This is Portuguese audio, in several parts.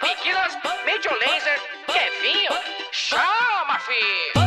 Piquilas, Major Laser, Kevinho, chama, filho!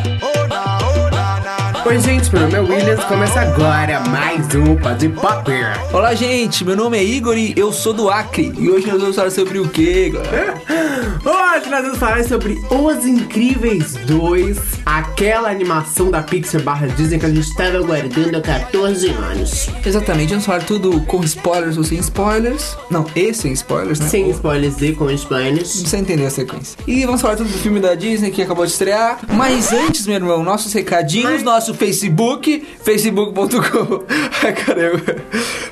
Oi, gente, meu nome é Williams. Começa agora mais um Pode Pop. Olá, gente. Meu nome é Igor e eu sou do Acre. E hoje nós vamos falar sobre o quê, galera? Hoje nós vamos falar sobre Os Incríveis 2, aquela animação da Pixar barra Disney que a gente estava aguardando há 14 anos. Exatamente, vamos falar tudo com spoilers ou sem spoilers. Não, e sem spoilers, né? Sem Ou- spoilers e com spoilers. Você entendeu a sequência. E vamos falar tudo do filme da Disney que acabou de estrear. Mas antes, meu irmão, nossos recadinhos, nosso Facebook, facebook.com. Ai, caramba.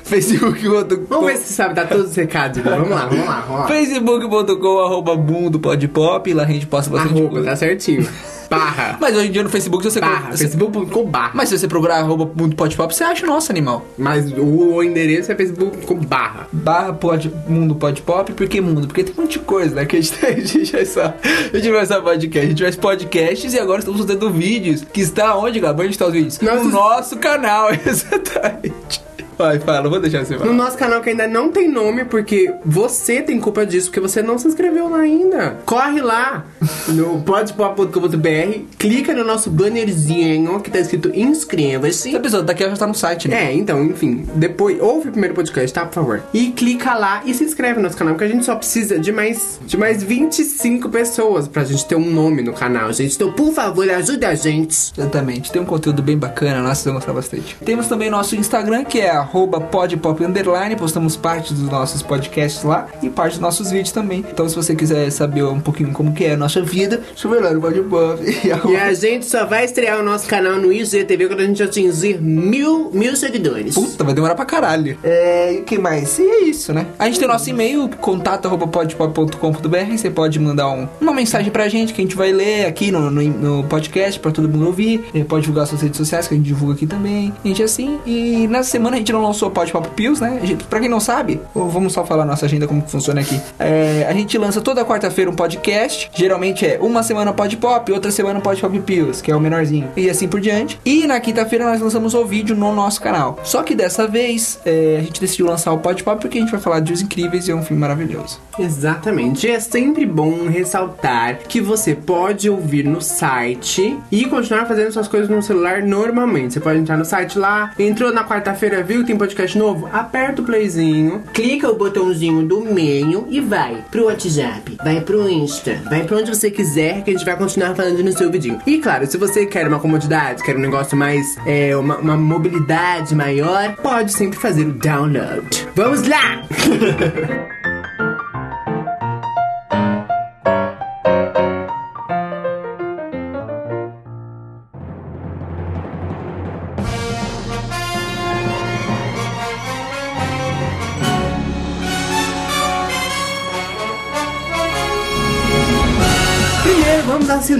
facebook.com. Vamos ver se você sabe dar todos os recados. Igor. Vamos lá, vamos lá, vamos lá. facebook.com, arroba mundo pode pop. Lá a gente posta bastante Arroba, coisa. tá certinho. Barra. Mas hoje em dia no Facebook, você... Barra. você- Facebook.com barra. Mas se você procurar arroba mundo pode pop, você acha o nosso animal. Mas o, endereço é facebook.com barra. barra pode, mundo pode pop, por que mundo? Porque tem um monte de coisa, né? Que a gente, a gente vai só. A gente vai só podcast, a gente faz podcasts e agora estamos fazendo vídeos. Que está onde, Gabo? Onde está os vídeos? Nossos- No nosso canal, exatamente. Vai, fala, vou deixar você No falar. nosso canal que ainda não tem nome, porque você tem culpa disso, porque você não se inscreveu lá ainda. Corre lá no podpop.com.br, clica no nosso bannerzinho que tá escrito Esse inscreva-se. episódio daqui já está no site, né? É, então, enfim, depois, ouve o primeiro podcast, tá, por favor? E clica lá e se inscreve no nosso canal, porque a gente só precisa de mais, de mais 25 pessoas pra gente ter um nome no canal, gente. Então, por favor, ajuda a gente. Exatamente, tem um conteúdo bem bacana, nós vamos gostar bastante. Temos também nosso Instagram, que é arroba podpop underline, postamos parte dos nossos podcasts lá e parte dos nossos vídeos também. Então se você quiser saber um pouquinho como que é a nossa vida, vai lá no podpop e E arroba... a gente só vai estrear o nosso canal no IGTV quando a gente atingir mil, mil seguidores. Puta, vai demorar pra caralho. É, e o que mais? E é isso, né? A gente tem o nosso e-mail, contato.podpop.com.br. Você pode mandar um- uma mensagem pra gente que a gente vai ler aqui no, no, no podcast pra todo mundo ouvir. Pode divulgar suas redes sociais, que a gente divulga aqui também. A gente é assim. E nessa semana a gente não lançou o Podpop Pills, né? Pra quem não sabe, vamos só falar nossa agenda como funciona aqui. É, a gente lança toda quarta-feira um podcast. Geralmente é uma semana Podpop, outra semana Podpop Pills, que é o menorzinho. E assim por diante. E na quinta-feira nós lançamos o vídeo no nosso canal. Só que dessa vez é, a gente decidiu lançar o Podpop porque a gente vai falar de Os Incríveis e é um filme maravilhoso. Exatamente. É sempre bom ressaltar que você pode ouvir no site e continuar fazendo suas coisas no celular normalmente. Você pode entrar no site lá, entrou na quarta-feira, viu tem podcast novo? Aperta o playzinho, clica o botãozinho do meio e vai pro WhatsApp, vai pro Insta, vai pra onde você quiser que a gente vai continuar falando no seu vidinho. E claro, se você quer uma comodidade, quer um negócio mais, é, uma, uma mobilidade maior, pode sempre fazer o download. Vamos lá!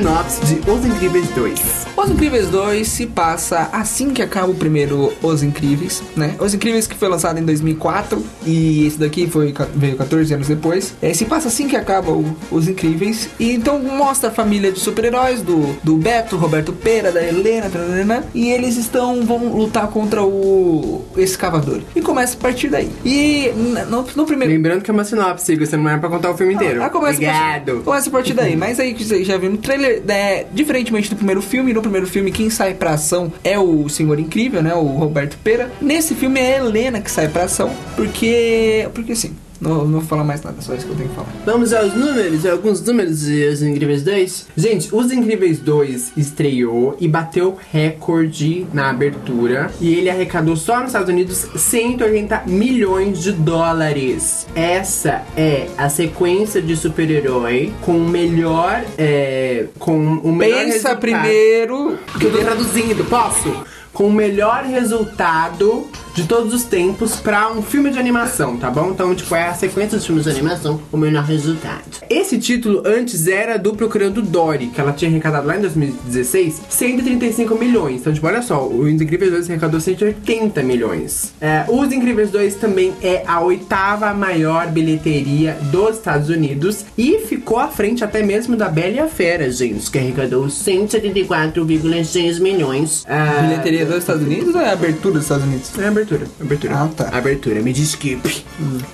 sinopse de Os Incríveis 2. Os Incríveis 2 se passa assim que acaba o primeiro Os Incríveis, né? Os Incríveis que foi lançado em 2004 e esse daqui foi, veio 14 anos depois. É, se passa assim que acaba o- Os Incríveis e então mostra a família de super-heróis do, do Beto, Roberto Pera, da Helena, tararana, e eles estão vão lutar contra o escavador. E começa a partir daí. E no, no primeiro Lembrando que é uma sinopse, você não é pra contar o filme inteiro. ah, começa A Obrigado. partir, começa a partir daí. Mas aí que você já viu no trailer, né, diferentemente do primeiro filme, no primeiro filme quem sai pra ação é o Senhor Incrível, né? O Roberto Pera. Nesse filme é a Helena que sai pra ação, porque. Porque sim. Não, não vou falar mais nada, só isso que eu tenho que falar. Vamos aos números, alguns números de Os Incríveis 2. Gente, Os Incríveis 2 estreou e bateu recorde na abertura. E ele arrecadou só nos Estados Unidos 180 milhões de dólares. Essa é a sequência de super-herói com o melhor. É, com o melhor Pensa resultado. primeiro. Que eu tô traduzindo, posso? Com o melhor resultado de todos os tempos pra um filme de animação, tá bom? Então, tipo, é a sequência dos filmes de animação, o melhor resultado. Esse título antes era do Procurando Dory, que ela tinha arrecadado lá em 2016 135 milhões. Então, tipo, olha só, o Incríveis 2 arrecadou 180 milhões. É, Os Incríveis 2 também é a oitava maior bilheteria dos Estados Unidos e ficou à frente até mesmo da Bela e a Fera, gente, que arrecadou 174,6 milhões. Ah, Bilheteria dos Estados Unidos ou é a abertura dos Estados Unidos? é a abertura abertura. Abertura. Ah, tá. Abertura, me desculpe.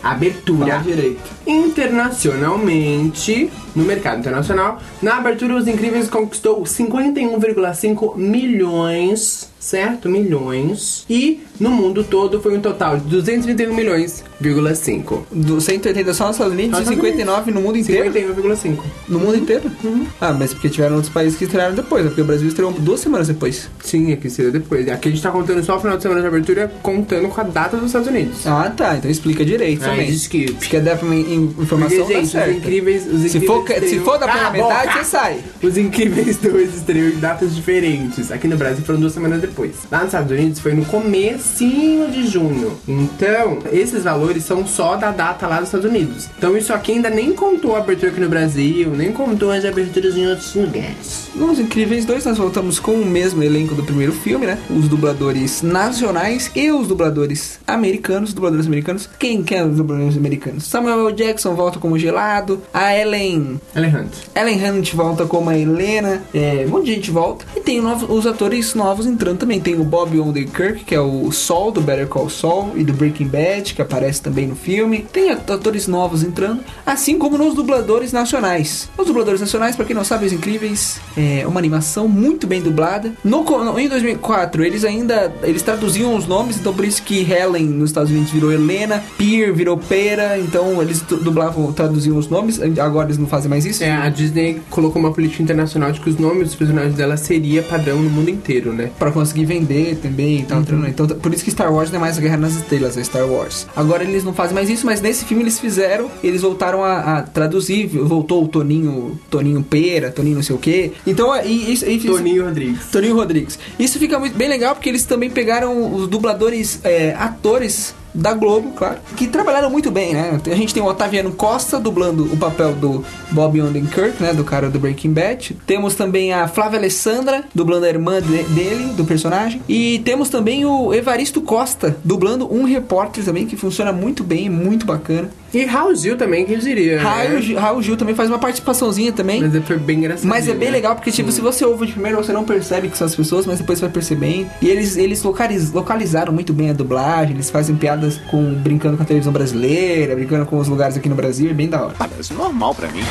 Abertura. Fala direito. Internacionalmente, no mercado internacional, na abertura Os Incríveis conquistou 51,5 milhões, certo? Milhões. E no mundo todo foi um total de 231 milhões,5. Do 180 só nos Estados Unidos e Estados 59 no mundo inteiro? 51,5. No mundo inteiro? Uhum. Ah, mas porque tiveram outros países que estrearam depois, né? Porque o Brasil estreou duas semanas depois. Sim, aqui seria depois. Aqui a gente tá contando só o final de semana de abertura, contando com a data dos Estados Unidos. Ah, tá. Então explica direito Ai, também. Acho que é dar pra mim informação Porque, gente, certa. os incríveis. Os Se incríveis for, se for da primeira Cala a metade, você sai. Os Incríveis 2 estreou em datas diferentes. Aqui no Brasil foram duas semanas depois. Lá nos Estados Unidos foi no comecinho de junho. Então, esses valores são só da data lá dos Estados Unidos. Então, isso aqui ainda nem contou a abertura aqui no Brasil, nem contou as aberturas em outros lugares. Nos Incríveis 2, nós voltamos com o mesmo elenco do primeiro filme, né? Os dubladores nacionais e os dubladores americanos. Dubladores americanos. Quem que é os dubladores americanos? Samuel L. Jackson volta como gelado. A Ellen. Ellen Hunt. Ellen Hunt volta como a Helena. É, um monte de gente volta. E tem novos, os atores novos entrando também. Tem o Bob Odenkirk, que é o Sol do Better Call Saul e do Breaking Bad, que aparece também no filme. Tem atores novos entrando, assim como nos dubladores nacionais. Os dubladores nacionais, pra quem não sabe, os incríveis, é uma animação muito bem dublada. No, em 2004, eles ainda eles traduziam os nomes, então por isso que Helen nos Estados Unidos virou Helena, Pier virou Pera, então eles du- dublavam, traduziam os nomes. Agora eles não fazem mais isso. É, a Disney colocou uma política internacional de que os nomes dos personagens dela seria padrão no mundo inteiro, né? Conseguir vender também e tal. Então, t- por isso que Star Wars não é mais a Guerra nas Estrelas, é Star Wars. Agora eles não fazem mais isso, mas nesse filme eles fizeram, eles voltaram a, a traduzir, voltou o Toninho, Toninho Pera, Toninho não sei o que. Então, é- e, isso- e, isso- Toninho Rodrigues. Toninho Rodrigues. Isso fica muito bem legal porque eles também pegaram os dubladores, é, atores da Globo, claro, que trabalharam muito bem, né? A gente tem o Otaviano Costa dublando o papel do Bob Odenkirk, né? Do cara do Breaking Bad. Temos também a Flávia Alessandra dublando a irmã de- dele, do personagem. E temos também o Evaristo Costa dublando um repórter também, que funciona muito bem, muito bacana. E Raul Gil também, quem diria? Raul, né? Gil- Raul Gil também faz uma participaçãozinha também. Mas foi bem engraçado. Mas é bem legal porque, tipo, se você ouve de primeiro, você não percebe que são as pessoas, mas depois você vai percebendo. E eles, eles localiz- localizaram muito bem a dublagem, eles fazem piadas com brincando com a televisão brasileira, brincando com os lugares aqui no Brasil, é bem da hora. Parece normal pra mim.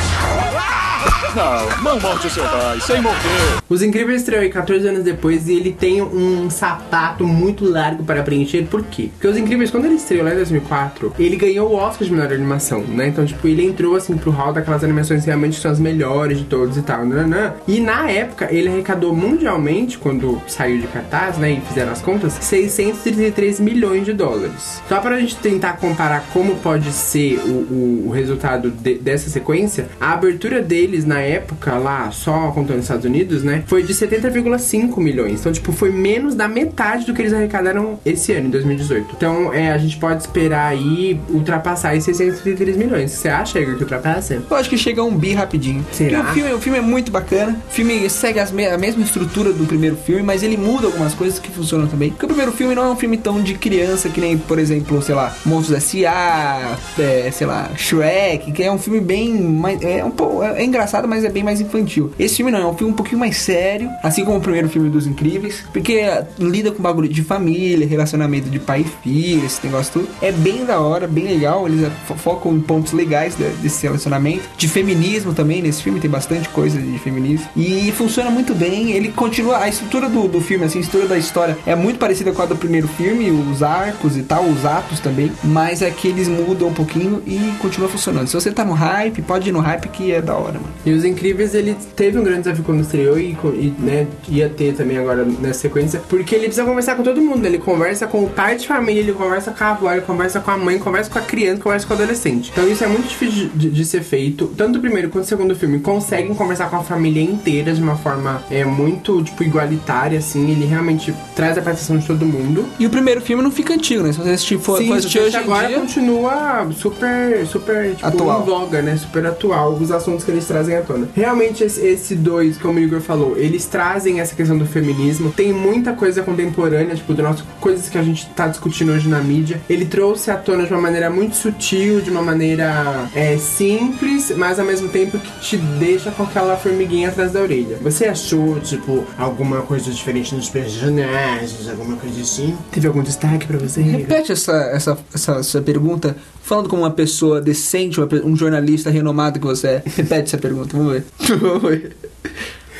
Não, não morte o seu pai, sem morder. Os Incríveis estreou aí 14 anos depois e ele tem um sapato muito largo para preencher. Por quê? Porque Os Incríveis, quando ele estreou lá em 2004, ele ganhou o Oscar de melhor animação, né? Então, tipo, ele entrou assim pro hall daquelas animações que realmente são as melhores de todos e tal, nananã. E na época, ele arrecadou mundialmente, quando saiu de cartaz, né? E fizeram as contas, 633 milhões de dólares. Só pra gente tentar comparar como pode ser o, o- o resultado de- dessa sequência, a abertura deles na época, lá, só contando os Estados Unidos, né? Foi de 70,5 milhões. Então, tipo, foi menos da metade do que eles arrecadaram esse ano, em 2018. Então, é, a gente pode esperar aí ultrapassar esses 633 milhões. Você acha, Igor, que ultrapassa? Eu acho que chega um bi rapidinho. Será? Porque o filme, o filme é muito bacana. O filme segue as me- a mesma estrutura do primeiro filme, mas ele muda algumas coisas que funcionam também. Porque o primeiro filme não é um filme tão de criança que nem, por exemplo, sei lá, Monstros S.A., é, sei lá, Shrek, que é um filme bem mais. É, um pouco, é, é engraçado, mas é bem mais infantil. Esse filme não, é um filme um pouquinho mais sério, assim como o primeiro filme dos Incríveis, porque é, lida com bagulho de família, relacionamento de pai e filho, esse negócio tudo. É bem da hora, bem legal. Eles é, fo- focam em pontos legais de- desse relacionamento. De feminismo também, nesse filme tem bastante coisa de feminismo. E funciona muito bem. Ele continua. A estrutura do, do filme, assim, a estrutura da história é muito parecida com a do primeiro filme, os arcos e tal, os atos também. Mas é que eles mudam um pouquinho e continua funcionando. Se você tá no hype, pode ir no hype que é da hora, mano. E Os Incríveis, ele teve um grande desafio quando estreou e, e, né, ia ter também agora nessa sequência, porque ele precisa conversar com todo mundo. né? Ele conversa com o pai de família, ele conversa com a avó, ele conversa com a mãe, conversa com a criança, conversa com o adolescente. Então isso é muito difícil de, de ser feito. Tanto o primeiro quanto o segundo filme conseguem conversar com a família inteira de uma forma é, muito, tipo, igualitária, assim. Ele realmente traz a participação de todo mundo. E o primeiro filme não fica antigo, né? Se você assistir, for, Sim, for assistir hoje agora dia. continua super, super, tipo, Atual. em voga, né? Super atual os assuntos que eles trazem à tona. Bacana. Realmente, esse, dois, como o Igor falou, eles trazem essa questão do feminismo. Tem muita coisa contemporânea, tipo, do nosso, coisas que a gente tá discutindo hoje na mídia. Ele trouxe à tona de uma maneira muito sutil, de uma maneira é, simples, mas ao mesmo tempo que te deixa com aquela formiguinha atrás da orelha. Você achou, tipo, alguma coisa diferente nos personagens, alguma coisa assim? Teve algum destaque pra você? Repete essa, essa, essa, essa pergunta, falando como uma pessoa decente, um jornalista renomado que você é. Repete essa pergunta, vamos ver. Vamos ver.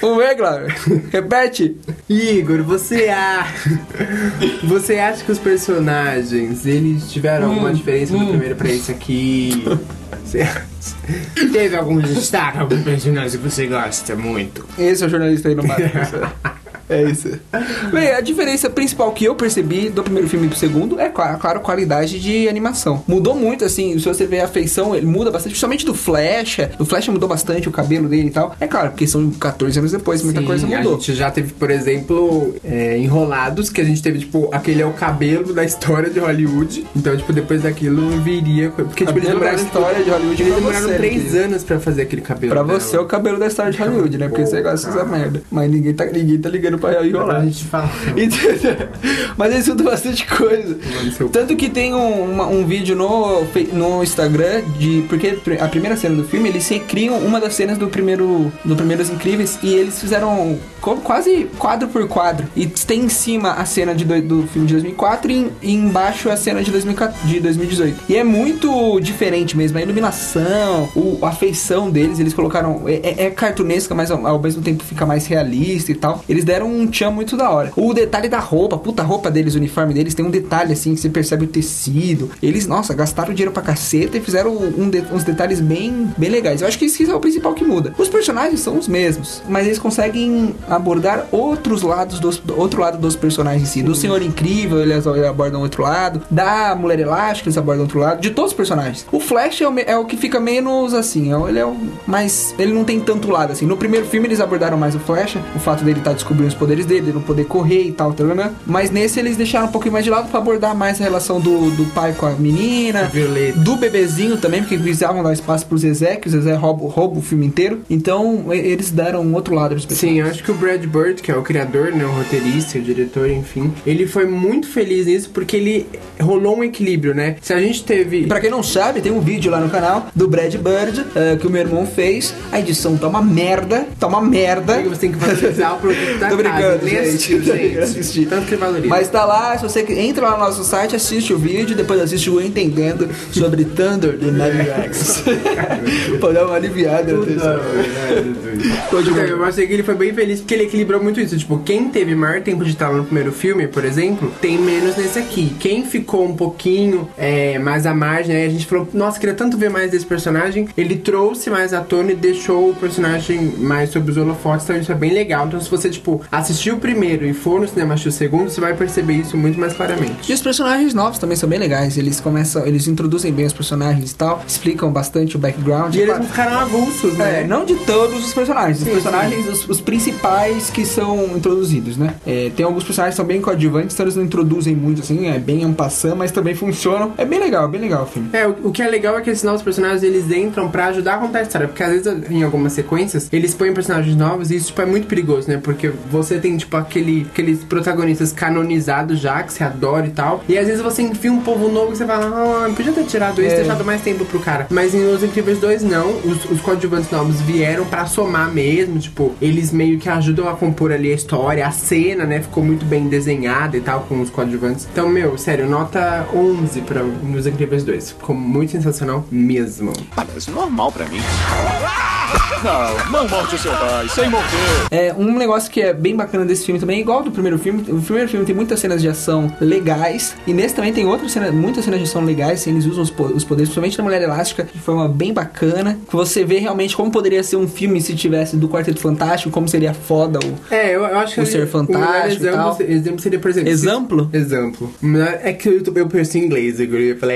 Vamos ver, Glauber. Repete. Igor, você a... você acha que os personagens eles tiveram alguma Hum, diferença do primeiro pra esse aqui? Você acha? Teve algum destaque, algum personagem que você gosta muito? Esse é o jornalista renomado. É isso. Bem, a diferença principal que eu percebi do primeiro filme pro segundo é, claro, claro, a qualidade de animação. Mudou muito, assim, se você ver a feição, ele muda bastante, principalmente do Flash. O Flash mudou bastante o cabelo dele e tal. É claro, porque são 14 anos depois, muita Sim, coisa A mudou. gente já teve, por exemplo, é, Enrolados, que a gente teve, tipo, aquele é o cabelo da história de Hollywood. Então, tipo, depois daquilo viria. Porque, tipo, eles demoraram. história de Hollywood Eles demoraram você, três querido. anos pra fazer aquele cabelo. Pra dela. você é o cabelo da história de Hollywood, né? Porque você gosta dessa merda. Mas ninguém tá, ninguém tá ligando pra Pra enrolar. gente. Entendeu? Mas eles escutam bastante coisa. Tanto que tem um, uma- um vídeo no, no Instagram de. Porque a primeira cena do filme, eles recriam uma das cenas do primeiro. Do Primeiros Incríveis. E eles fizeram quase quadro por quadro. E tem em cima a cena de do, do filme de 2004 e, e embaixo a cena de, 2014 de 2018. E é muito diferente mesmo. A iluminação, o, a feição deles, eles colocaram. É, é- é cartunesca, mas ao, ao mesmo tempo fica mais realista e tal. Eles deram um tchan muito da hora. O detalhe da roupa, puta a roupa deles, o uniforme deles, tem um detalhe assim que você percebe o tecido. Eles, nossa, gastaram dinheiro pra caceta e fizeram um de- uns detalhes bem, bem legais. Eu acho que isso é o principal que muda. Os personagens são os mesmos, mas eles conseguem abordar outros lados dos do outro lado dos personagens em si. Do Senhor Incrível, eles abordam outro lado. Da Mulher Elástica, eles abordam outro lado. De todos os personagens. O Flash é o, é o que fica menos assim. é o- Ele é o mais. Ele não tem tanto lado assim. No primeiro filme eles abordaram mais o Flash, o fato dele estar descobrindo os poderes dele, de não poder correr e tal, tá vendo? Mas nesse eles deixaram um pouquinho mais de lado pra abordar mais a relação do, do pai com a menina. Violeta. Do bebezinho também, porque precisavam dar espaço pro Zezé, que o Zezé rouba, rouba o filme inteiro. Então, eles deram um outro lado pros Sim, eu acho que o Brad Bird, que é o criador, né, o roteirista, o diretor, enfim, ele foi muito feliz nisso porque ele rolou um equilíbrio, né? Se a gente teve. Pra quem não sabe, tem um vídeo lá no canal do Brad Bird eh, que o meu irmão fez. A edição tá uma merda, tá uma merda. Você tem que valorizar o produto da Nem gente. assistiu, gente. Assisti. Tanto que valoriza. Mas tá lá, se você entra lá no nosso site, assiste o vídeo, depois assiste o Entendendo sobre Thunder de Navy X. pra dar uma aliviada. Tô de Então, eu achei que ele foi bem feliz porque ele equilibrou muito isso. Tipo, quem teve maior tempo de tela no primeiro filme, por exemplo, tem menos nesse aqui. Quem ficou um pouquinho é, mais à margem, aí a gente falou, nossa, queria tanto ver mais desse personagem. Ele trouxe mais à tona e deixou o personagem mais sobre os holofotes, então isso é bem legal. Então, se você, tipo, assistiu o primeiro e for no cinema assistir o segundo, você vai perceber isso muito mais claramente. E os personagens novos também são bem legais. Eles começam, eles introduzem bem os personagens e tal, explicam bastante o background. E eles Claro, não ficaram avulsos, né? É, não de todos os personagens. Os Sim, personagens, os, os principais que são introduzidos, né? É, tem alguns personagens que são bem coadjuvantes, então eles não introduzem muito assim, é bem ampassando, mas também funcionam. É bem legal, bem legal o filme. É, o, o que é legal é que esses novos personagens eles entram pra ajudar a contar a história. Porque às vezes em algumas sequências eles põem personagens novos e isso tipo, é muito perigoso, né? Porque você tem tipo aquele, aqueles protagonistas canonizados já, que você adora e tal. E às vezes você enfia um povo novo e você fala, ah, podia ter tirado isso, É. ter dado mais tempo pro cara. Mas em Os Incríveis 2, não. Os, os coadjuvantes novos vieram pra somar mesmo. Tipo, eles meio que ajudam a compor ali a história, a cena, né? Ficou muito bem desenhada e tal com os coadjuvantes. Então, meu, sério, nota 11 pra Os Incríveis 2. Ficou muito sensacional mesmo. Parece normal pra mim. Não, não morte o seu pai, sem morder. É, um negócio que é bem bacana desse filme também, igual ao do primeiro filme, o primeiro filme tem muitas cenas de ação legais, e nesse também tem outras cenas, muitas cenas de ação legais, assim, eles usam os, os poderes, principalmente da Mulher Elástica, de forma bem bacana, que você vê realmente como poderia ser um filme se tivesse do Quarteto Fantástico, como seria foda o... É, eu, eu acho que O ser o fantástico e exemplo, tal. se- exemplo seria, por exemplo. se- Exemplo? Exemplo. O melhor- É que eu, eu penso em inglês, eu ia falar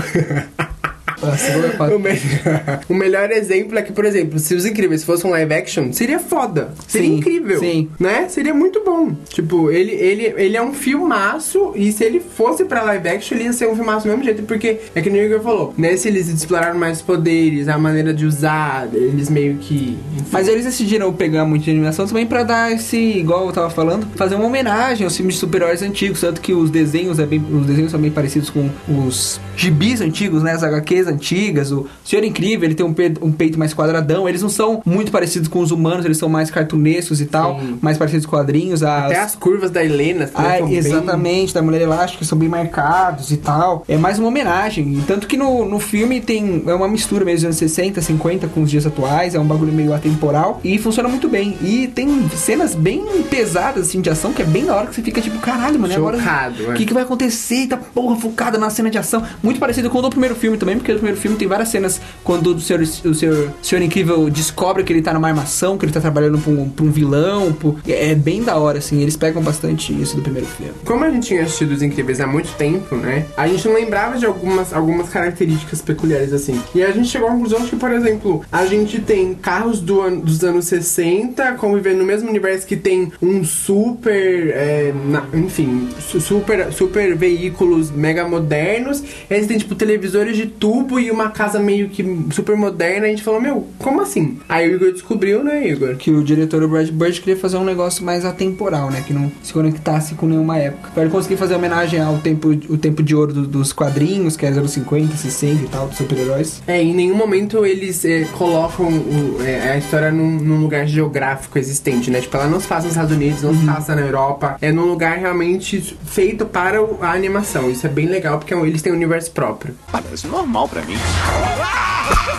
O, me- o melhor exemplo é que, por exemplo, se Os Incríveis fosse um live action, seria foda. Seria Sim, incrível. sim. Né? Seria muito bom. Tipo, ele, ele, ele é um filmaço e se ele fosse pra live action, ele ia ser um filmaço do mesmo jeito, porque é que nem o Igor falou. Nesse eles exploraram mais os poderes, a maneira de usar, eles meio que. enfim. Mas eles decidiram pegar muito de animação também pra dar esse, igual eu tava falando, fazer uma homenagem aos filmes de super-heróis antigos, tanto que os desenhos é bem, os desenhos são bem parecidos com os gibis antigos, né, as HQs antigas, o Senhor Incrível, ele tem um, pe- um peito mais quadradão, eles não são muito parecidos com os humanos, eles são mais cartunescos e tal, Sim. mais parecidos com quadrinhos, as, Até as curvas da Helena. ah, são bem- exatamente, da Mulher Elástica, são bem marcados e tal. É mais uma homenagem. E Tanto que no, no filme tem é uma mistura mesmo dos anos 60, 50 com os dias atuais, é um bagulho meio atemporal e funciona muito bem. E tem cenas bem pesadas assim de ação que é bem da hora que você fica tipo, caralho, mano, e agora Chocado, o é. que, que vai acontecer? Tá porra focada na cena de ação. Muito parecido com o do primeiro filme também, porque primeiro filme tem várias cenas quando o senhor, o senhor, o senhor Incrível descobre que ele tá numa armação, que ele tá trabalhando pra um, pra um vilão. pro- É bem da hora, assim. Eles pegam bastante isso do primeiro filme. Como a gente tinha assistido Os Incríveis há muito tempo, né? A gente não lembrava de algumas, algumas características peculiares, assim. E a gente chegou à conclusão que, por exemplo, a gente tem carros do an- dos anos 60 convivendo no mesmo universo que tem um super. é, na- enfim, su- super, super veículos mega modernos. Eles têm, tipo, televisores de tubo e uma casa meio que super moderna. A gente falou, meu, como assim? Aí o Igor descobriu, né, Igor? que o diretor o Brad Bird queria fazer um negócio mais atemporal, né? Que não se conectasse com nenhuma época. Pra ele conseguir fazer homenagem ao tempo, o tempo de ouro do- dos quadrinhos, que é os anos 50, 60 e tal, dos super-heróis. É, em nenhum momento eles é, colocam o- é, a história num, num lugar geográfico existente, né? Tipo, ela não se passa nos Estados Unidos, não se passa na Europa. É num lugar realmente feito para a animação. Isso é bem legal, porque eles têm um universo próprio. Parece normal pra mim.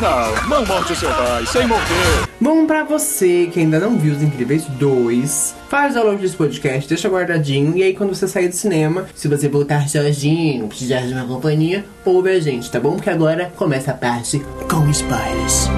Não, não morte o seu pai, sem morder. Bom, pra você que ainda não viu Os Incríveis 2, faz download desse podcast, deixa guardadinho. E aí, quando você sair do cinema, se você voltar sozinho, precisar de uma companhia, ouve a gente, tá bom? Porque agora começa a parte com spoilers.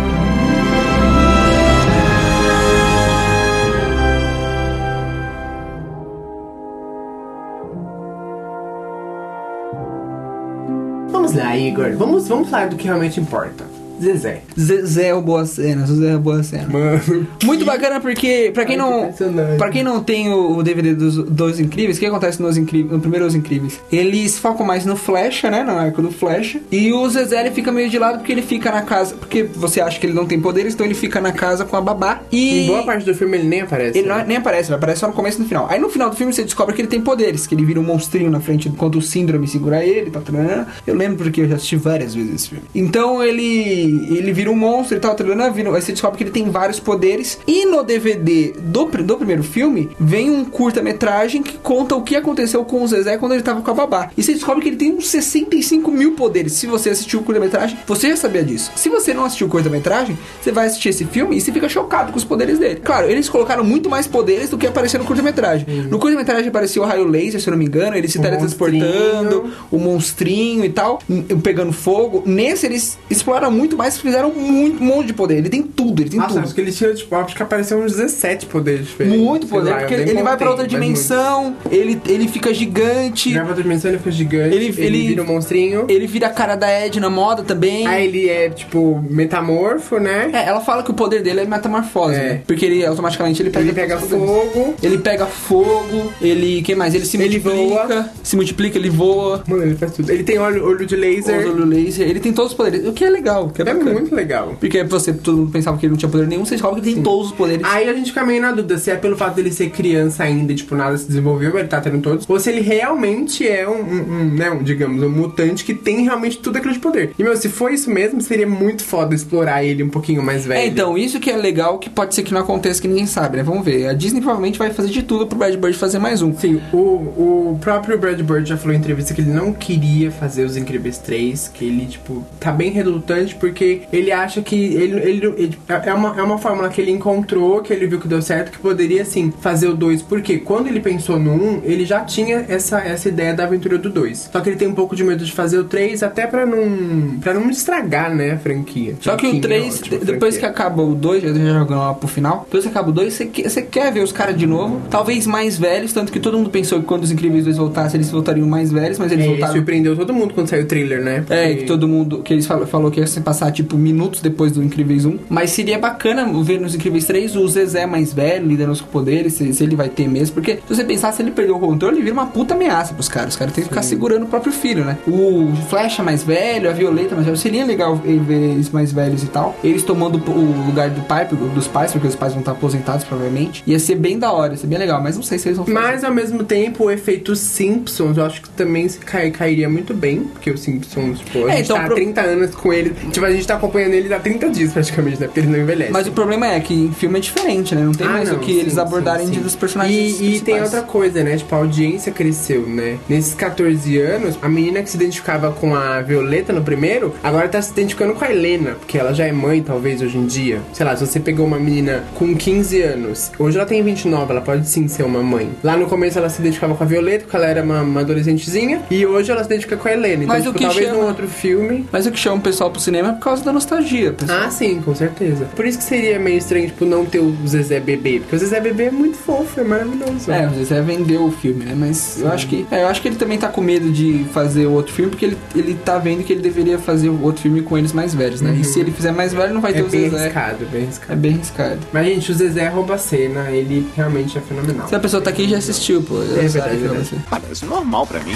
Lá, Igor. Vamos, vamos falar do que realmente importa. Zezé. Zezé é o boa cena, Zezé é o boa cena. Mano. Muito bacana porque, pra quem não. Pra quem não tem o, o DVD dos, dos Incríveis, o que acontece nos Incríveis, no primeiro Os Incríveis? Eles focam mais no Flecha, né? No arco do Flecha. E o Zezé ele fica meio de lado porque ele fica na casa. Porque você acha que ele não tem poderes, então ele fica na casa com a babá. E. Em boa parte do filme ele nem aparece. Ele né? não- nem aparece, ele aparece só no começo e no final. Aí no final do filme você descobre que ele tem poderes, que ele vira um monstrinho na frente enquanto o síndrome segura ele, tá tarará. Eu lembro porque eu já assisti várias vezes esse filme. Então ele ele vira um monstro e tal, tarará, vira, aí você descobre que ele tem vários poderes. E no DVD do, do primeiro filme vem um curta-metragem que conta o que aconteceu com o Zezé quando ele tava com a babá. E você descobre que ele tem uns 65 mil poderes. Se você assistiu o curta-metragem, você já sabia disso. Se você não assistiu o curta-metragem, você vai assistir esse filme e você fica chocado com os poderes dele. Claro, eles colocaram muito mais poderes do que apareceu no curta-metragem. No curta-metragem apareceu o raio laser, se eu não me engano, ele se O teletransportando, monstrinho. o monstrinho e tal, n- pegando fogo. Nesse eles exploraram muito mais, fizeram muito, um monte de poder. Ele tem tudo, ele tem Nossa, tudo. acho que ele tinha, tipo, acho que apareceu uns 17 poderes diferentes. Muito poder, lá, porque ele, ele vai pra outra dimensão, ele, ele fica gigante, muito. Ele vai pra outra dimensão, ele fica gigante. Ele- Ele, ele- vira um monstrinho. ele vira a cara da Ed na moda também. Aí ele é, tipo, metamorfo, né? É, ela fala que o poder dele é metamorfose, É. né? Porque ele automaticamente ele pega, Ele pega fogo. Ele pega fogo, ele. Quem mais? Ele se Ele multiplica. voa. Se multiplica, ele voa. Mano, ele faz tudo. Ele tem olho, olho de laser. Usa o laser. Ele tem todos os poderes. O que é legal, que é, É muito legal. Porque você, todo mundo pensava que ele não tinha poder nenhum, você descobre que ele tem todos os poderes. Aí a gente fica meio na dúvida se é pelo fato dele ser criança ainda, e, tipo, nada se desenvolveu, ele tá tendo todos, ou se ele realmente é um, um, um, né, um, digamos, um mutante que tem realmente tudo aquilo de poder. E, meu, se for isso mesmo, seria muito foda explorar ele um pouquinho mais velho. É, então, isso que é legal, que pode ser que não aconteça, que ninguém sabe, né? Vamos ver. A Disney provavelmente vai fazer de tudo pro Brad Bird fazer mais um. Sim, o, o próprio Brad Bird já falou em entrevista que ele não queria fazer os Incríveis 3, que ele, tipo, tá bem redundante, porque porque ele acha que ele, ele, ele- é, uma, é uma fórmula que ele encontrou, que ele viu que deu certo, que poderia assim fazer o 2. Porque quando ele pensou no 1, um, ele já tinha essa, essa ideia da aventura do 2. Só que ele tem um pouco de medo de fazer o 3, até pra não, pra não estragar, né, a franquia. Só que o Franquinha, 3, ótimo, depois que acaba o 2, já jogando lá pro final, depois que acaba o 2, você que- você quer ver os caras de novo, talvez mais velhos, tanto que todo mundo pensou que quando os Incríveis 2 voltassem, eles voltariam mais velhos, mas eles É, voltaram... surpreendeu todo mundo quando saiu o trailer, né? É, Porque- que todo mundo, que eles falou, falou que ia se passar tipo minutos depois do Incríveis 1. Mas seria bacana ver nos Incríveis 3 o Zezé mais velho, lidando com os poderes, se, se ele vai ter mesmo. Porque se você pensar, se ele perder o controle, ele vira uma puta ameaça pros caras. Os caras têm que ficar segurando o próprio filho, né? O Flecha mais velho, a Violeta mais velho. Seria legal ver eles mais velhos e tal. Eles tomando o lugar do pai, dos pais, porque os pais vão estar aposentados provavelmente. Ia ser bem da hora, ia ser bem legal. Mas não sei se eles vão fazer. Mas ao mesmo tempo, o efeito Simpsons, eu acho que também cai- cairia muito bem, porque o Simpsons, tipo, É, então, tá há pro- 30 anos com ele. A gente tá acompanhando ele há 30 dias praticamente, né? Porque ele não envelhece. Mas o problema é que em filme é diferente, né? Não tem Ah, mais não, o que sim, eles sim, abordarem sim. de dos personagens E, e tem outra coisa, né? Tipo, a audiência cresceu, né? Nesses 14 anos, a menina que se identificava com a Violeta no primeiro, agora tá se identificando com a Helena, porque ela já é mãe, talvez, hoje em dia. Sei lá, se você pegou uma menina com 15 anos, hoje ela tem 29, ela pode sim ser uma mãe. Lá no começo ela se identificava com a Violeta, porque ela era uma, uma adolescentezinha, e hoje ela se identifica com a Helena. Então, Mas o tipo, que talvez chama- num outro filme. Mas o que chama o pessoal pro cinema é causa da nostalgia, pessoal. Ah, sim, com certeza. Por isso que seria meio estranho, tipo, não ter o Zezé Bebê. Porque o Zezé Bebê é muito fofo, é maravilhoso. É, às vezes é vender o filme, né? Mas eu acho que. é, eu acho que ele também tá com medo de fazer o outro filme, porque ele, ele tá vendo que ele deveria fazer o outro filme com eles mais velhos, né? E se ele fizer mais velho, não vai ter É o bem Zezé. arriscado, bem arriscado. É bem arriscado. Mas, gente, o Zezé rouba a cena, ele realmente é fenomenal. Se a pessoa tá aqui já assistiu, pô. já É verdade, é vai verdade. ser. Parece normal pra mim.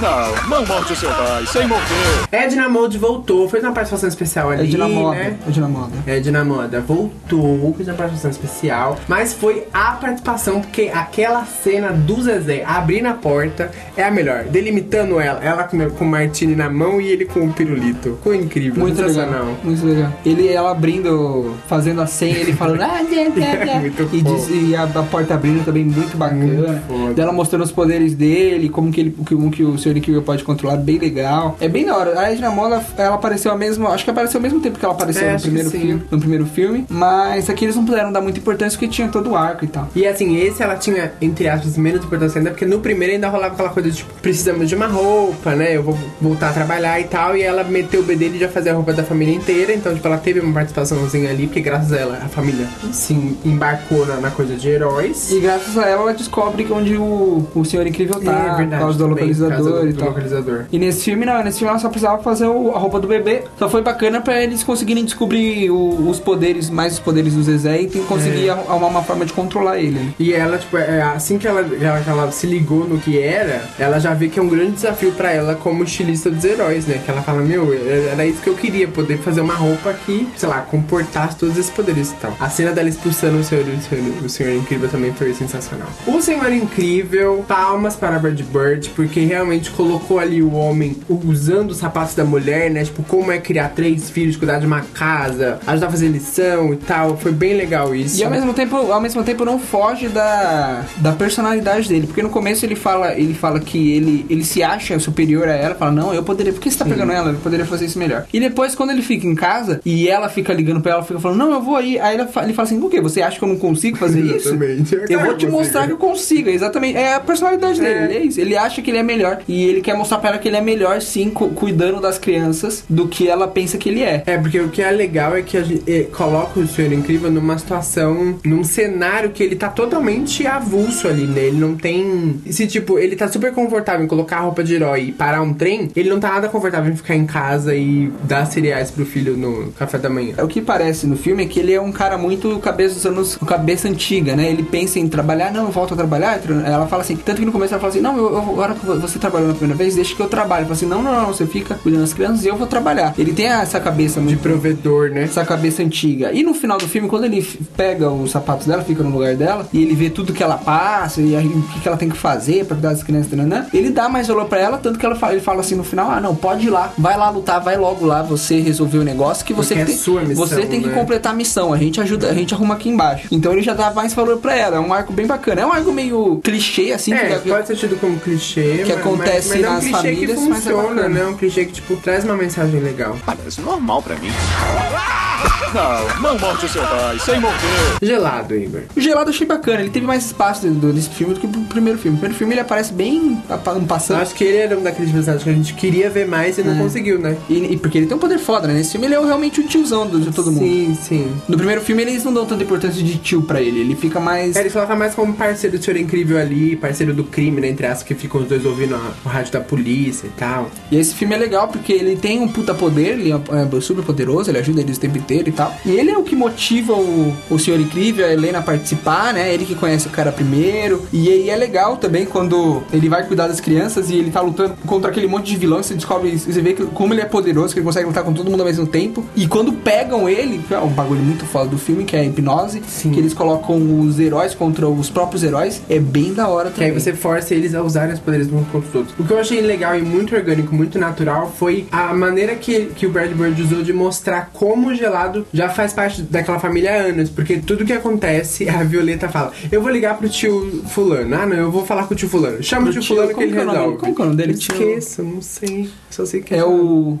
Não, não morte o seu pai, sem morder. Edna Mode voltou, fez uma participação especial ali, É de na moda. né? É de na moda. Edna Moda voltou, fez uma participação especial, mas foi a participação, porque aquela cena do Zezé abrindo a porta é a melhor. Delimitando ela, ela com, com o Martini na mão e ele com o pirulito. Ficou incrível, Muito sensacional. legal. Muito legal. Ele, ela abrindo, fazendo a senha, ele falando. Ah, né, né, né. Muito e, diz- e a, a porta abrindo também muito bacana. Muito foda. Dela mostrando os poderes dele, como que, ele, como que o Sr. Incrível pode controlar, bem legal. É bem da hora. A Edna Moda, ela apareceu ao mesmo. Acho que apareceu ao mesmo tempo que ela apareceu É, no primeiro filme. No primeiro filme. Mas aqui eles não puderam dar muita importância porque tinha todo o arco e tal. E assim, esse ela tinha, entre aspas, menos importância ainda, porque no primeiro ainda rolava aquela coisa de, tipo, precisamos de uma roupa, né? Eu vou voltar a trabalhar e tal. E ela meteu o B dele e já fazia a roupa da família inteira. Então, tipo, ela teve uma participaçãozinha ali, porque graças a ela, a família se embarcou na, na coisa de heróis. E graças a ela, ela descobre onde o, o Senhor Incrível tá, por causa do causa localizador do- e do tal. localizador. E nesse filme não, nesse filme ela só precisava fazer o- a roupa do bebê. Só foi bacana pra eles conseguirem descobrir o- os poderes, mais os poderes do Zezé e tem- conseguir arru- arrumar uma forma de controlar ele. né? E ela, tipo, é, assim que ela, ela, que ela se ligou no que era, ela já vê que é um grande desafio pra ela como estilista dos heróis, né? Que ela fala, meu, era isso que eu queria, poder fazer uma roupa que, sei lá, comportasse todos esses poderes e tal. A cena dela expulsando o senhor, o senhor, o senhor Incrível também foi sensacional. O Senhor Incrível, palmas para Bird Bird, porque realmente colocou ali o homem usando os sapatos da mulher, né? Tipo, como é criar três filhos, cuidar de uma casa, ajudar a fazer lição e tal. Foi bem legal isso. E ao mesmo tempo, ao mesmo tempo não foge da, da personalidade dele, porque no começo ele fala, ele fala que ele, ele se acha superior a ela, fala: "Não, eu poderia, por que você tá pegando ela? Eu poderia fazer isso melhor". E depois quando ele fica em casa e ela fica ligando pra ela, fica falando: "Não, eu vou aí". Aí ele fala assim: "Por quê? Você acha que eu não consigo fazer isso?" Exatamente. Eu Claro vou que te eu mostrar que eu consigo, exatamente. É a personalidade dele, É. ele é isso. Ele acha que ele é melhor e ele quer mostrar pra ela que ele é melhor sim, cu- cuidando das crianças do que ela pensa que ele é. É, porque o que é legal é que a gente eh, coloca o Senhor Incrível numa situação, num cenário que ele tá totalmente avulso ali, né? Ele não tem. Se, tipo, ele tá super confortável em colocar a roupa de herói e parar um trem, ele não tá nada confortável em ficar em casa e dar cereais pro filho no café da manhã. É, O que parece no filme é que ele é um cara muito cabeça dos anos, cabeça antiga, né? Ele pensa em trabalhar, não, eu volto a trabalhar. Ela fala assim, tanto que no começo ela fala assim, não, eu, eu- agora que você trabalhou na primeira vez, deixa que eu trabalho. Fala assim, não, não, não, você fica cuidando das crianças e eu vou trabalhar. Ele tem essa cabeça De muito provedor, né? essa cabeça antiga. E no final do filme, quando ele pega os sapatos dela, fica no lugar dela, e ele vê tudo que ela passa e aí, o que, que ela tem que fazer pra cuidar das crianças, né? ele dá mais valor pra ela, tanto que ela fala, ele fala assim no final: ah, não, pode ir lá, vai lá lutar, vai logo lá, você resolveu o negócio que você Porque que é tem, sua missão, você tem que né? completar a missão. A gente ajuda, a gente arruma aqui embaixo. Então ele já dá mais valor pra ela. É um arco bem bacana. É um arco meio clichê, assim, É, que, pode ser tido como clichê, que mas- acontece acontece Mas é um famílias, que mas é funciona, bacana. né? É um clichê que, tipo, traz uma mensagem legal. Parece normal pra mim. Não, não morde o seu pai, sem morder. Gelado, Igor. O Gelado eu achei bacana, ele teve mais espaço dentro desse filme do que o primeiro filme. O primeiro filme ele aparece bem um passando. acho que ele era um daqueles personagens que a gente queria ver mais e não É. conseguiu, né? E, e porque ele tem um poder foda, né? Nesse filme ele é realmente o tiozão de todo mundo. Sim, sim. No primeiro filme eles não dão tanta importância de tio pra ele, ele fica mais. É, ele coloca mais como parceiro do Senhor Incrível ali, parceiro do crime, né? Entre as que ficam os dois ouvindo a- o rádio da polícia e tal. E esse filme é legal porque ele tem um puta poder, ele é, é super poderoso, ele ajuda eles o tempo inteiro e tal. E ele é o que motiva o, o Senhor Incrível, a Helena a participar, né? Ele que conhece o cara primeiro. E aí é legal também quando ele vai cuidar das crianças e ele tá lutando contra aquele monte de vilão. Você descobre, você vê que, como ele é poderoso, que ele consegue lutar com todo mundo ao mesmo tempo. E quando pegam ele, que é um bagulho muito foda do filme, que é a hipnose, Sim. que eles colocam os heróis contra os próprios heróis, é bem da hora Que aí também. você força eles a usarem os poderes uns contra os outros. O que eu achei legal e muito orgânico, muito natural, foi a maneira que, que o Brad Bird usou de mostrar como o gelado já faz parte daquela família há anos. Porque tudo que acontece, a Violeta fala: Eu vou ligar pro tio Fulano. Ah, não, eu vou falar com o tio Fulano. Chama Pro o tio, tio- Fulano que ele é resolve. como que é o nome dele? Eu Esqueço, não sei. Só sei que É o.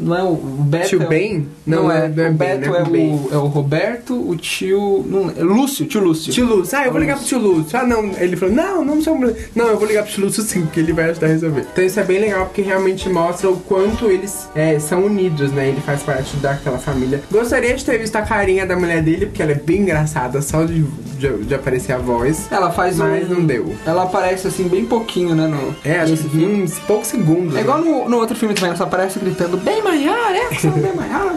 Não é o Beto. Tio é o- Ben? Não, Não, é. não é o Ben, Beto não é é, Ben. o, é o Roberto, o tio. Não, é Lúcio, tio Lúcio. Tio Lúcio, ah, eu vou ligar pro tio Lúcio. Ah, não. Ele falou, não, não sou mulher. Não, eu vou ligar pro tio Lúcio sim, que ele vai ajudar a resolver. Então isso é bem legal, porque realmente mostra o quanto eles é, são unidos, né? Ele faz parte daquela família. Gostaria de ter visto a carinha da mulher dele, porque ela é bem engraçada, só de, de, de aparecer a voz. Ela faz Mas um. não deu. Ela aparece assim, bem pouquinho, né? No, É, acho que uns poucos segundos. É igual no, no outro filme também, ela só aparece gritando bem maior, é? Maior?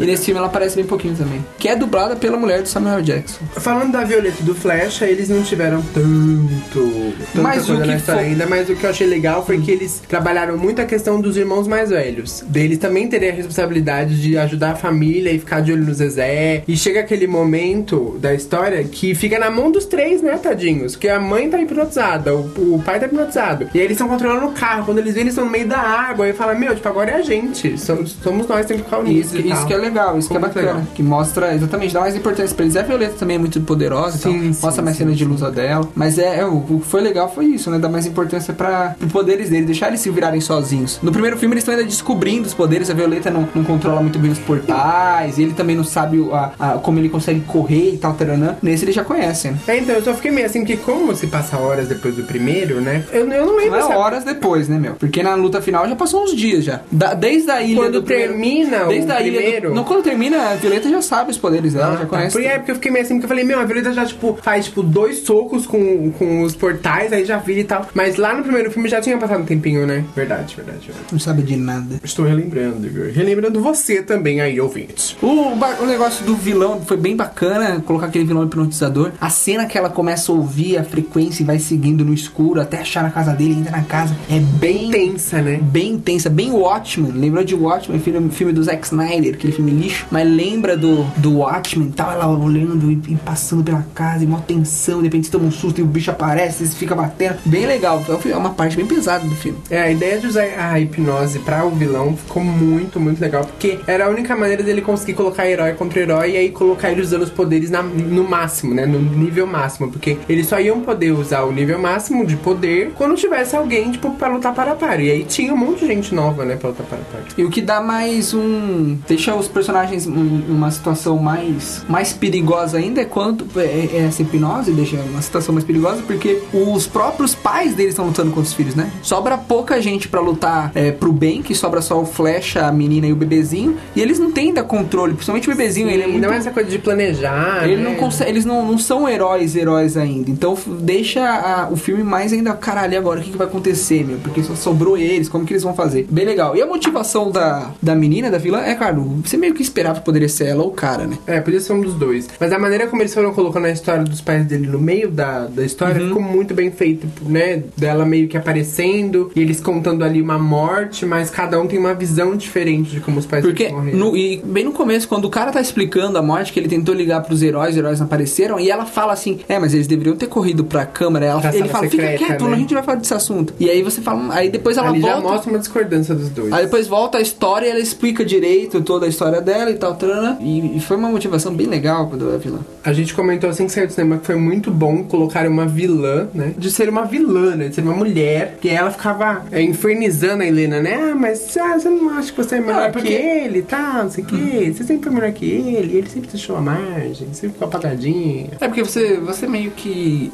E nesse filme ela aparece bem pouquinho também. Que é dublada pela mulher do Samuel Jackson. Falando da Violeta e do Flecha, eles não tiveram tanto, tanta Mas coisa o que na história foi- ainda, mas o que eu achei legal foi que eles trabalharam muito a questão dos irmãos mais velhos. Deles também terem a responsabilidade de ajudar a família e ficar de olho no Zezé. E chega aquele momento da história que fica na mão dos três, né, tadinhos? Que a mãe tá hipnotizada, o, o pai tá hipnotizado. E aí eles estão controlando o carro. Quando eles veem, eles estão no meio da água. E fala, meu, tipo, agora é a gente. Somos, somos nós, temos que ficar unidos. Isso, isso que é legal, isso que é Ficou muito bacana. legal. Que mostra, exatamente, dá mais importância pra eles. A Violeta também é muito poderosa, Sim, então sim, mostra mais sim, cenas de luta dela. Mas é, é, o que foi legal foi isso, né? Dar mais importância para os poderes dele, deixar eles se virarem sozinhos. No primeiro filme eles estão ainda descobrindo os poderes, a Violeta não, não controla muito bem os portais, ele também não sabe a, a- como ele consegue correr e tal, taranã. Nesse eles já conhecem, né? É, então, eu só fiquei meio assim, que como se passa horas depois do primeiro, né? Eu, eu não lembro Não é a- horas depois, né, meu? Porque na luta final já passou uns dias já. Da- desde a ilha Quando do primeiro- termina o desde a ilha do- primeiro? não, quando termina, a Violeta já sabe os poderes dela, já tá. conhece. Porque, é, porque eu fiquei meio assim, porque eu falei, meu, a Violeta já, tipo, faz, tipo, dois socos com, com os portais, aí já vira e tal. Mas lá no primeiro filme já tinha passado um tempinho, né? Verdade, verdade, verdade. Não sabe de nada. Estou relembrando, Igor. Relembrando você também aí, ouvinte. O, o negócio do vilão foi bem bacana, colocar aquele vilão hipnotizador. A cena que ela começa a ouvir a frequência e vai seguindo no escuro até achar na casa dele, entra na casa. É bem Tensa, né? bem intensa, bem Watchmen. Lembrou de Watchmen, filme, filme do Zack Snyder, aquele filme lixo. Mas lembra do, do Watchmen, tava ela olhando e, e passando pela casa, e mó tensão, de repente toma um susto e o bicho aparece, e fica batendo. Bem legal, é é uma parte bem pesada do filme. É, a ideia de usar a hipnose pra o vilão ficou muito, muito legal. Porque era a única maneira dele conseguir colocar herói contra herói e aí colocar ele usando os poderes na- no máximo, né? No nível máximo. Porque eles só iam poder usar o nível máximo de poder quando tivesse alguém, tipo, pra lutar para a par. E aí tinha um monte de gente nova, né, pra lutar para a par. E o que dá mais um. deixa os personagens em uma situação mais, mais perigosa ainda é quando é, é essa hipnose, deixa uma situação mais perigosa, porque os próprios pais deles estão lutando contra os filhos, né? Sobra pouca gente pra lutar é, pro bem, que sobra só o Flecha, a menina e o bebezinho, e eles não têm ainda controle, principalmente o bebezinho, ele é muito. Não é essa coisa de planejar. Ele né? não consegue, eles não, não são heróis, heróis ainda. Então deixa a- o filme mais ainda, caralho, agora o que, que vai acontecer, meu? Porque só sobrou eles, como que eles vão fazer? Bem legal. E a motivação da, da menina, da vilã, é claro, você meio que esperava que poderia ser ela ou o cara, né? É, podia ser um dos dois. Mas a maneira como eles foram colocando a história dos pais dele no meio da, da história Uhum. ficou muito bem feito, né? Dela meio que aparecendo e eles contando ali uma morte, mas cada um tem uma visão diferente de como os pais Porque, morreram. no- e bem no começo, quando o cara tá explicando a morte, que ele tentou ligar pros heróis, os heróis não apareceram, e ela fala assim: É, mas eles deveriam ter corrido pra câmara. Ela, Pra ele fala: secreta, Fica quieto, né? a gente vai falar desse assunto. E aí você fala: Aí depois ela Ali já volta. mostra uma discordância dos dois. Aí depois volta a história e ela explica direito toda a história dela e tal, tarana, e, e foi uma motivação bem legal quando a vilã. A gente comentou assim que saiu do cinema que foi muito bom colocar uma vilã, né? De ser uma vilã, né? De ser uma mulher. Que ela ficava é, infernizando a Helena, né? Ah, mas ah, você não acha que você é melhor Ah, porque- que ele e tal, não sei o quê. Você sempre foi melhor que ele, ele sempre deixou a margem, sempre ficou apagadinho. É porque você, você meio que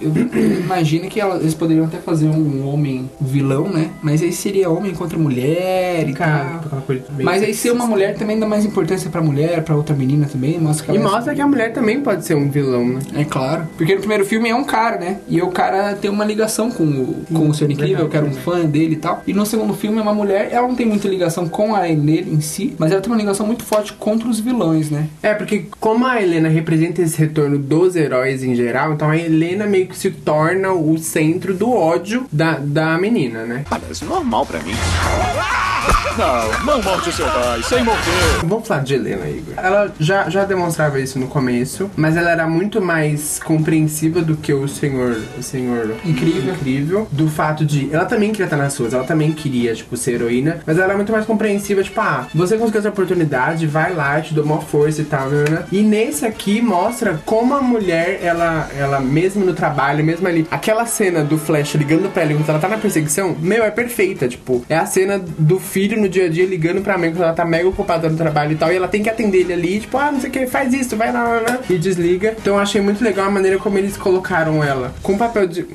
imagina que eles poderiam até fazer um homem vilão, né? Mas aí seria homem contra mulher e Cara, tal. Aquela coisa meio Mas aí ser uma mulher também dá mais importância pra mulher, pra outra menina também, mostra que E é mostra que a mulher também pode ser um vilão, né? É claro. Porque no primeiro filme é um cara, né? E o cara tem uma ligação com o, com o Senhor Incrível, que era um fã dele e tal. E no segundo filme é uma mulher, ela não tem muita ligação com a Helena em si, mas ela tem uma ligação muito forte contra os vilões, né? É, porque como a Helena representa esse retorno dos heróis em geral, então a Helena meio que se torna o centro do ódio da, da menina, né? Parece normal pra mim. Não, não morde seu pai, sem morder. Vamos falar de Helena, Igor. Ela já, já demonstrava isso no começo, mas ela era muito mais compreensiva do que o senhor, o senhor Incrível. incrível. Do fato de. Ela também queria estar nas ruas, ela também queria, tipo, ser heroína, mas ela era muito mais compreensiva, tipo, ah, você conseguiu essa oportunidade, vai lá, te dou uma força e tal, né, né? E nesse aqui mostra como a mulher, ela, ela mesmo no trabalho, mesmo ali, aquela cena do Flash ligando pra ela enquanto ela tá na perseguição, meu, é perfeita, tipo, é a cena do filho no dia a dia ligando pra mãe quando ela tá mega ocupada no trabalho e tal, e ela tem que atender ele ali, tipo, ah, não sei o que, faz isso, vai lá, lá, lá, e desliga. Então eu achei muito legal a maneira como eles colocaram ela com papel de.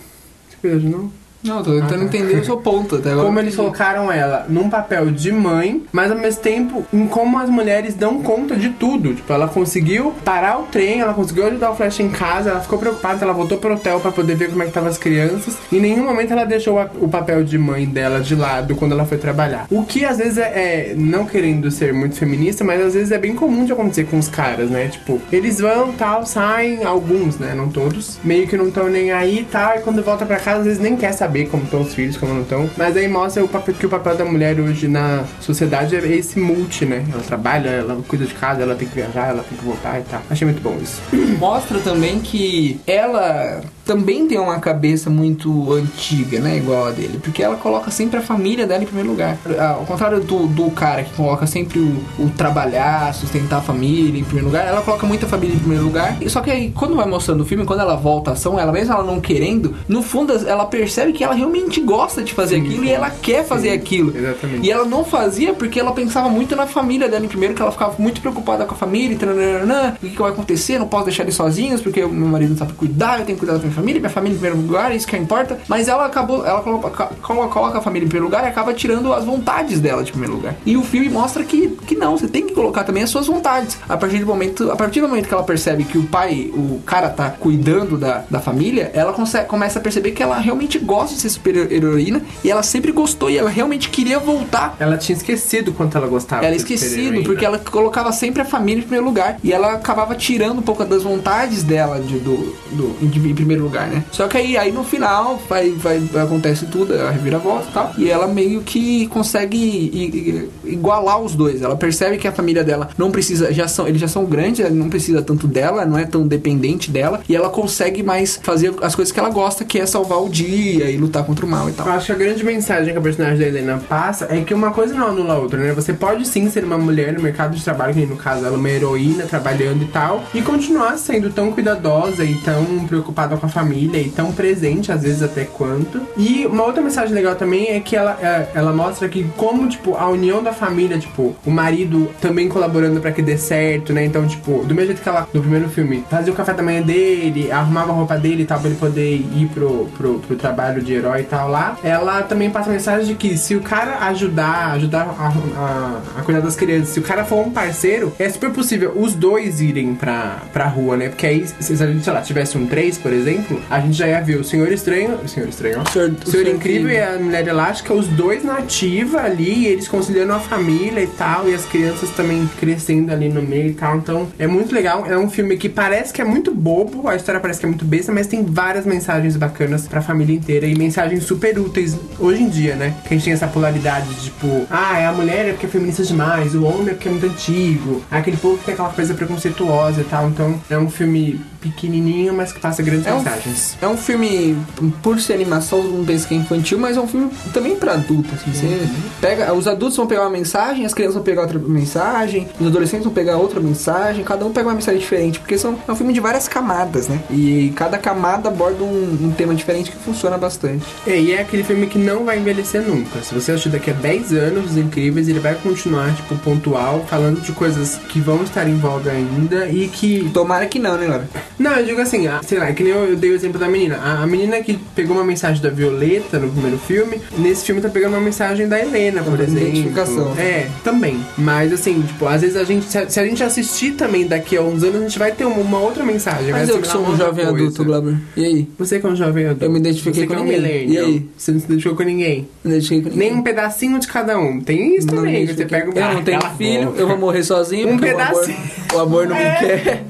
De novo? Não, tô tentando entender o seu ponto até agora. Como eles colocaram ela num papel de mãe, mas ao mesmo tempo em como as mulheres dão conta de tudo. Tipo, ela conseguiu parar o trem, ela conseguiu ajudar o Flash em casa, ela ficou preocupada, ela voltou pro hotel pra poder ver como é que estavam as crianças. Em nenhum momento ela deixou o papel de mãe dela de lado quando ela foi trabalhar. O que às vezes é, é, não querendo ser muito feminista, mas às vezes é bem comum de acontecer com os caras, né? Tipo, eles vão, tal, saem, alguns, né? Não todos, meio que não estão nem aí, tal, e quando volta pra casa, às vezes nem quer saber como estão os filhos, como não estão. Mas aí mostra o papel, que o papel da mulher hoje na sociedade é esse multi, né? Ela trabalha, ela cuida de casa, ela tem que viajar, ela tem que voltar e tal. Achei muito bom isso. Mostra também que ela também tem uma cabeça muito antiga, né? Igual a dele. Porque ela coloca sempre a família dela em primeiro lugar. Ah, Ao contrário do, do cara que coloca sempre o, o trabalhar, sustentar a família em primeiro lugar, ela coloca muito a família em primeiro lugar. E Só que aí, quando vai mostrando o filme, quando ela volta à ação, ela mesmo ela não querendo, no fundo ela percebe que ela realmente gosta de fazer Sim, aquilo sim. e ela quer fazer aquilo. Exatamente. E ela não fazia porque ela pensava muito na família dela em primeiro, que ela ficava muito preocupada com a família, e o que, que vai acontecer, não posso deixar eles sozinhos, porque o meu marido não sabe cuidar, eu tenho que cuidar da minha família, minha família em primeiro lugar, isso que importa. Mas ela acabou, ela coloca, colo- coloca a família em primeiro lugar e acaba tirando as vontades dela de primeiro lugar. E o filme mostra que, que não, você tem que colocar também as suas vontades. A partir do momento, a partir do momento que ela percebe que o pai, o cara tá cuidando da, da família, ela consegue, começa a perceber que ela realmente gosta de ser super heroína e ela sempre gostou e ela realmente queria voltar Ela tinha esquecido quanto ela gostava. ela esquecido, porque ela colocava sempre a família em primeiro lugar. E ela acabava tirando um pouco das vontades dela de, do, do, em primeiro lugar, né? Só que aí, aí no final vai, vai, acontece tudo, a reviravolta e tal. E ela meio que consegue igualar os dois. Ela percebe que a família dela não precisa, já são, eles já são grandes, ela não precisa tanto dela, não é tão dependente dela. E ela consegue mais fazer as coisas que ela gosta, que é salvar o dia e lutar contra o mal e tal. Eu acho que a grande mensagem que a personagem da Helena passa é que uma coisa não anula a outra, né? Você pode sim ser uma mulher no mercado de trabalho, que no caso ela é uma heroína trabalhando e tal, e continuar sendo tão cuidadosa e tão preocupada com a família e tão presente, às vezes até quanto. E uma outra mensagem legal também é que ela, é, ela mostra que como, tipo, a união da família, tipo, o marido também colaborando pra que dê certo, né? Então, tipo, do mesmo jeito que ela, no primeiro filme, fazia o café da manhã dele, arrumava a roupa dele e tal, pra ele poder ir pro, pro, pro trabalho de herói e tal lá, ela também passa a mensagem de que se o cara ajudar, ajudar a, a, a cuidar das crianças, se o cara for um parceiro, é super possível os dois irem pra, pra rua, né? Porque aí, se a gente, sei lá, tivesse um 3, por exemplo, a gente já ia ver o Senhor Estranho, o Senhor Estranho, ó, Senhor- o Senhor Incrível e a Mulher Elástica, os dois na ativa ali, eles conciliando a família e tal, e as crianças também crescendo ali no meio e tal. Então, é muito legal. É um filme que parece que é muito bobo, a história parece que é muito besta, mas tem várias mensagens bacanas pra família inteira e mensagens super úteis hoje em dia, né? Que a gente tem essa polaridade de tipo, ah, é a mulher é porque é feminista demais, o homem é porque é muito antigo, aquele povo que tem aquela coisa preconceituosa e tal. Então, é um filme pequenininho, mas que passa grandes É um mensagens mensagens. É um filme, por ser animação, todo mundo pensa que é infantil, mas é um filme também pra adulto, assim. Você pega, os adultos vão pegar uma mensagem, as crianças vão pegar outra mensagem, os adolescentes vão pegar outra mensagem, cada um pega uma mensagem diferente, porque são, é um filme de várias camadas, né? E cada camada aborda um, um tema diferente que funciona bastante. É, e é aquele filme que não vai envelhecer nunca. Se você assistir daqui a 10 anos, Os Incríveis, ele vai continuar, tipo, pontual, falando de coisas que vão estar em voga ainda e que Tomara que não, né, Laura? Não, eu digo assim, ah, sei lá, é que nem eu, eu dei o exemplo da menina. A, a menina que pegou uma mensagem da Violeta no primeiro filme, nesse filme tá pegando uma mensagem da Helena, por Uma exemplo. identificação. É, também. Mas assim, tipo, às vezes a gente, se a, se a gente assistir também daqui a uns anos, a gente vai ter uma, uma outra mensagem. Mas eu que sou um jovem coisa. adulto, Glauber. E aí? Você que é um jovem adulto. Eu me identifiquei Você que com é um ninguém. millennial. E aí? Você não se identificou com ninguém. Não deixei com Nem ninguém. um pedacinho de cada um. Tem isso Não também. Você identifiquei. pega o Eu não tenho a filho, eu vou morrer sozinho. Um pedacinho. O amor, não me quer.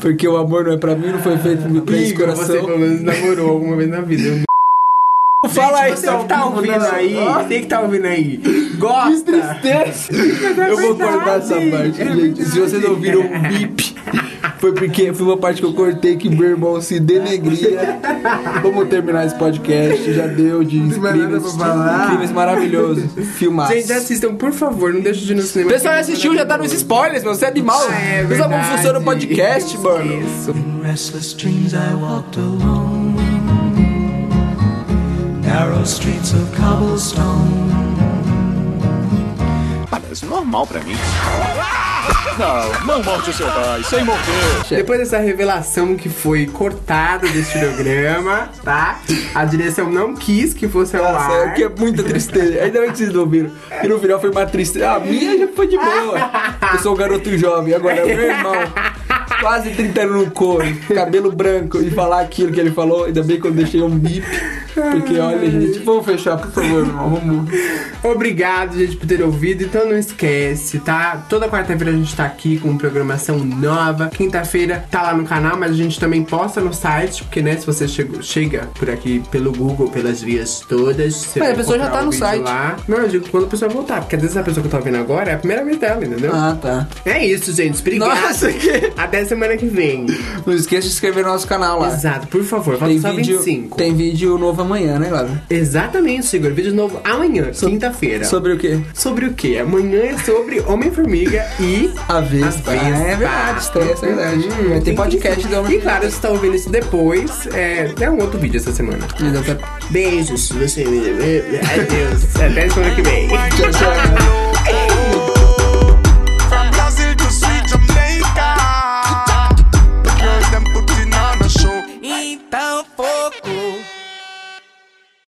Porque o amor não é pra mim, não foi feito pra esse Igor, você coração. pelo menos namorou alguma vez na vida. Fala Gente, você que tá ouvindo aí, você que tá ouvindo aí, gosta? Eu vou cortar essa parte, gente. Se vocês ouviram um bip, foi porque foi uma parte que eu cortei que meu irmão se denegria. Vamos terminar esse podcast. Já deu de falar? incríveis maravilhosos. Filmaço. Gente, assistam, por favor, não deixe de ir no O cinema. pessoal assistiu, já tá nos spoilers, meu. Você é animal. Ah, é Não sabe como funciona o podcast, mano. Isso. In restless dreams I walked alone Narrow streets of cobblestone Parece normal pra mim. Não, não morte o seu pai, sem morrer. Depois dessa revelação que foi cortada deste programa, tá? A direção não quis que fosse ao Nossa, ar. é que é muita tristeza. Ainda bem que vocês não viram. E no final foi uma tristeza. A minha já foi de boa. Eu sou um garoto jovem, agora é meu irmão. Quase 30 anos no couro, cabelo branco, e falar aquilo que ele falou. Ainda bem que eu deixei um bip. Porque olha, gente, vamos fechar, por favor, irmão. Vamos. Obrigado, gente, por ter ouvido. Então não esquece, tá? Toda quarta-feira a gente tá aqui com programação nova. Quinta-feira tá lá no canal, mas a gente também posta no site, porque, né, se você chegou, chega por aqui pelo Google, pelas vias todas. Você Mas a vai pessoa já tá no site. Lá. Não, eu digo quando a pessoa voltar, porque às vezes a pessoa que eu tô vendo agora é a primeira vez dela, entendeu? Ah, tá. É isso, gente. Obrigado. Nossa, que- Até semana que vem. Não esqueça de se inscrever no nosso canal lá. Exato, por favor, falta Tem só vídeo, 25. tem vídeo novo amanhã, né, Laura? Exatamente, Sigor. Vídeo novo amanhã, quinta-feira. Sobre o quê? Sobre o quê? Amanhã é sobre Homem-Formiga e A Vespa. Vespas. Ah, é verdade, estreia, é verdade. Hum, Vai ter tem podcast do Homem E claro, se você tá ouvindo isso depois, é, é um outro vídeo essa semana. Beijos, você. Adeus. Até semana que vem. Tchau, tchau.